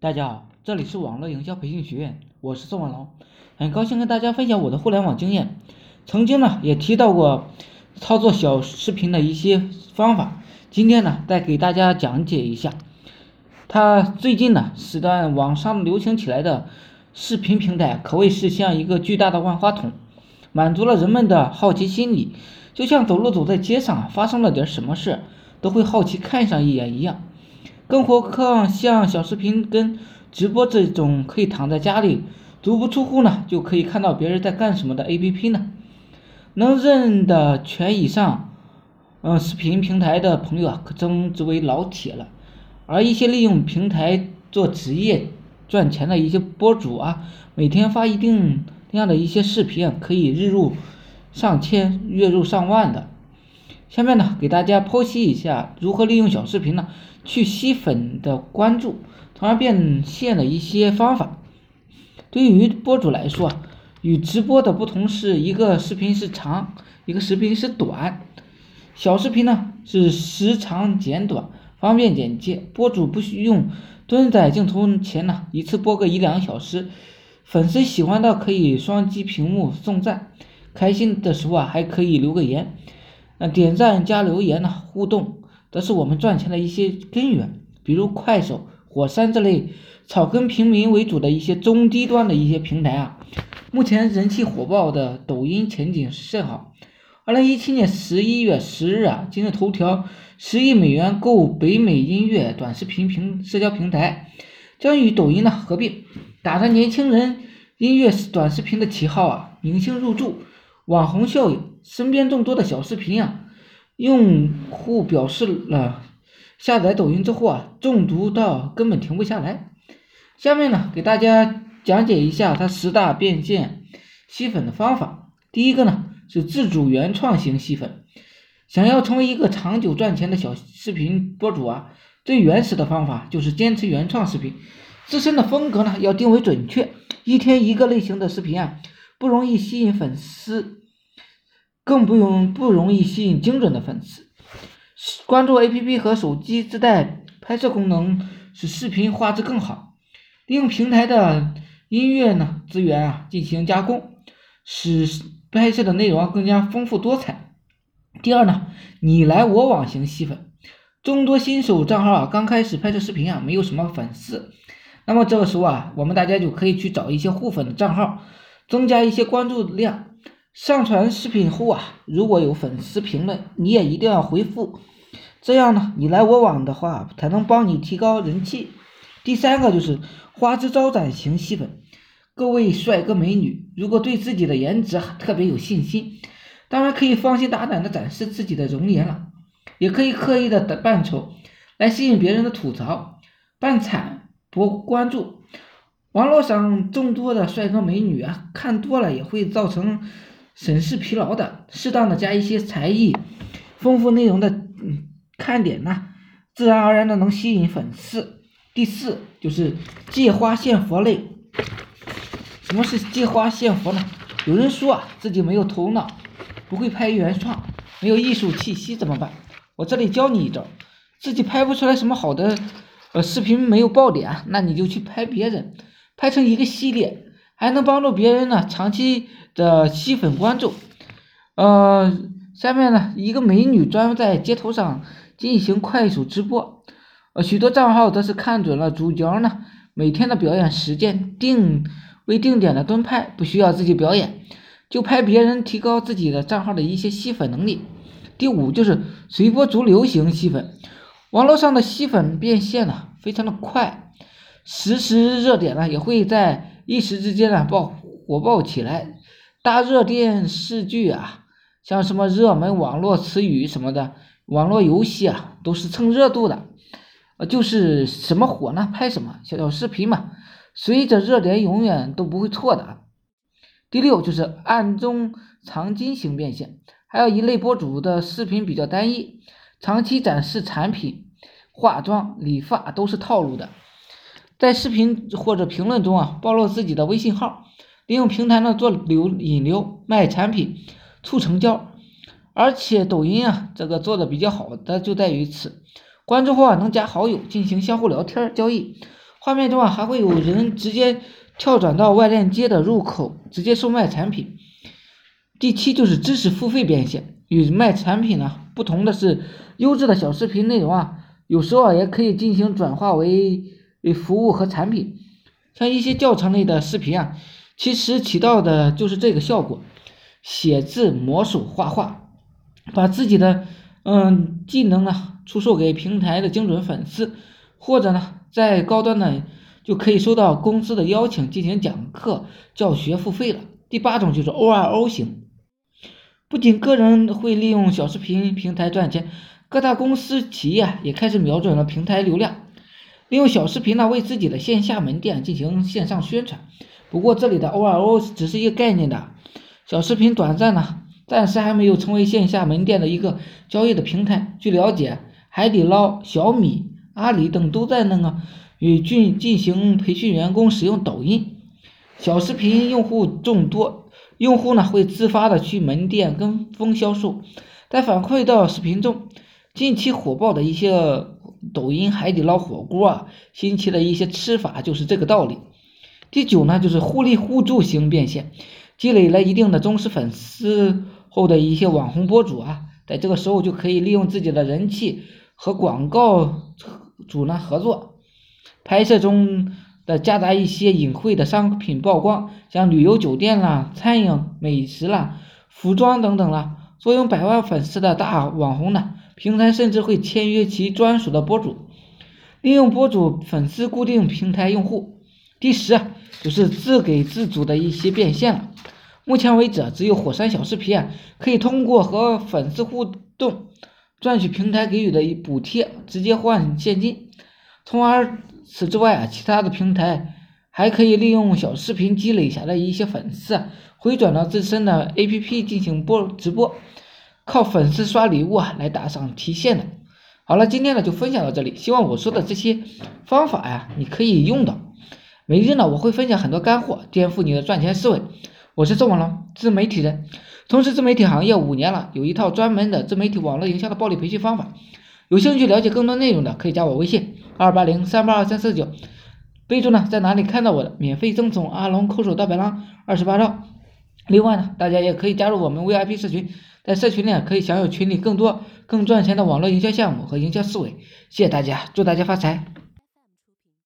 大家好，这里是网络营销培训学院，我是宋文龙，很高兴跟大家分享我的互联网经验。曾经呢也提到过操作小视频的一些方法，今天呢再给大家讲解一下。它最近呢时段网上流行起来的视频平台，可谓是像一个巨大的万花筒，满足了人们的好奇心理，就像走路走在街上，发生了点什么事，都会好奇看上一眼一样。更何况像小视频跟直播这种可以躺在家里足不出户呢，就可以看到别人在干什么的 APP 呢？能认得全以上，嗯，视频平台的朋友啊，可称之为老铁了。而一些利用平台做职业赚钱的一些博主啊，每天发一定量的一些视频，可以日入上千、月入上万的。下面呢，给大家剖析一下如何利用小视频呢，去吸粉的关注，从而变现的一些方法。对于博主来说，与直播的不同是一个视频是长，一个视频是短。小视频呢是时长简短，方便简介，博主不需用蹲在镜头前呢，一次播个一两个小时，粉丝喜欢的可以双击屏幕送赞，开心的时候啊还可以留个言。那点赞加留言呢？互动，则是我们赚钱的一些根源。比如快手、火山这类草根平民为主的一些中低端的一些平台啊，目前人气火爆的抖音前景甚好。二零一七年十一月十日啊，今日头条十亿美元购北美音乐短视频平社交平台，将与抖音呢合并，打着年轻人音乐短视频的旗号啊，明星入驻。网红效应，身边众多的小视频啊，用户表示了下载抖音之后啊，中毒到根本停不下来。下面呢，给大家讲解一下它十大变现吸粉的方法。第一个呢，是自主原创型吸粉。想要成为一个长久赚钱的小视频博主啊，最原始的方法就是坚持原创视频，自身的风格呢要定位准确，一天一个类型的视频啊。不容易吸引粉丝，更不用不容易吸引精准的粉丝。关注 APP 和手机自带拍摄功能，使视频画质更好。利用平台的音乐呢资源啊进行加工，使拍摄的内容更加丰富多彩。第二呢，你来我往型吸粉。众多新手账号啊刚开始拍摄视频啊没有什么粉丝，那么这个时候啊我们大家就可以去找一些互粉的账号。增加一些关注量，上传视频后啊，如果有粉丝评论，你也一定要回复，这样呢，你来我往的话，才能帮你提高人气。第三个就是花枝招展型吸粉，各位帅哥美女，如果对自己的颜值特别有信心，当然可以放心大胆的展示自己的容颜了，也可以刻意的扮丑来吸引别人的吐槽，扮惨博关注。网络上众多的帅哥美女啊，看多了也会造成审视疲劳的。适当的加一些才艺、丰富内容的嗯看点呢，自然而然的能吸引粉丝。第四就是借花献佛类。什么是借花献佛呢？有人说啊，自己没有头脑，不会拍原创，没有艺术气息怎么办？我这里教你一招，自己拍不出来什么好的呃视频，没有爆点，那你就去拍别人。拍成一个系列，还能帮助别人呢，长期的吸粉关注。呃，下面呢，一个美女专门在街头上进行快手直播，呃，许多账号则是看准了主角呢每天的表演时间，定为定点的蹲拍，不需要自己表演，就拍别人，提高自己的账号的一些吸粉能力。第五就是随波逐流型吸粉，网络上的吸粉变现呢，非常的快。实时热点呢，也会在一时之间呢爆火爆起来。大热电视剧啊，像什么热门网络词语什么的，网络游戏啊，都是蹭热度的。呃，就是什么火呢，拍什么。小小视频嘛，随着热点永远都不会错的。第六就是暗中藏金型变现，还有一类博主的视频比较单一，长期展示产品、化妆、理发都是套路的。在视频或者评论中啊，暴露自己的微信号，利用平台呢做流引流、卖产品、促成交。而且抖音啊，这个做的比较好的就在于此，关注后啊能加好友进行相互聊天交易，画面中啊还会有人直接跳转到外链接的入口，直接售卖产品。第七就是知识付费变现，与卖产品呢不同的是，优质的小视频内容啊，有时候啊也可以进行转化为服务和产品。像一些教程类的视频啊，其实起到的就是这个效果。写字、魔术、画画，把自己的嗯技能呢出售给平台的精准粉丝，或者呢在高端呢就可以收到公司的邀请进行讲课教学付费了。第八种就是 O R O 型。不仅个人会利用小视频平台赚钱，各大公司企业也开始瞄准了平台流量，利用小视频呢为自己的线下门店进行线上宣传。不过这里的 O R O 只是一个概念的，小视频短暂呢，暂时还没有成为线下门店的一个交易的平台。据了解，海底捞、小米、阿里等都在那个与进进行培训员工使用抖音。小视频用户众多。用户呢会自发的去门店跟风销售，在反馈到视频中，近期火爆的一些抖音海底捞火锅啊，新奇的一些吃法就是这个道理。第九呢就是互利互助型变现，积累了一定的忠实粉丝后的一些网红博主啊，在这个时候就可以利用自己的人气和广告主呢合作，拍摄中。的夹杂一些隐晦的商品曝光，像旅游酒店啦、餐饮美食啦、服装等等啦，坐拥百万粉丝的大网红呢，平台甚至会签约其专属的博主，利用博主粉丝固定平台用户。第十就是自给自足的一些变现了。目前为止，只有火山小视频啊，可以通过和粉丝互动，赚取平台给予的补贴，直接换现金，从而。此之外啊，其他的平台还可以利用小视频积累下来一些粉丝，回转到自身的 APP 进行播直播，靠粉丝刷礼物啊来打赏提现的。好了，今天呢就分享到这里，希望我说的这些方法呀你可以用到。每日呢我会分享很多干货，颠覆你的赚钱思维。我是宋文龙，自媒体人，从事自媒体行业五年了，有一套专门的自媒体网络营销的暴力培训方法。有兴趣了解更多内容的，可以加我微信二八零三八二三四九，备注呢在哪里看到我的，免费赠送阿龙抠手大白狼二十八招。另外呢，大家也可以加入我们 VIP 社群，在社群内可以享有群里更多更赚钱的网络营销项目和营销思维。谢谢大家，祝大家发财。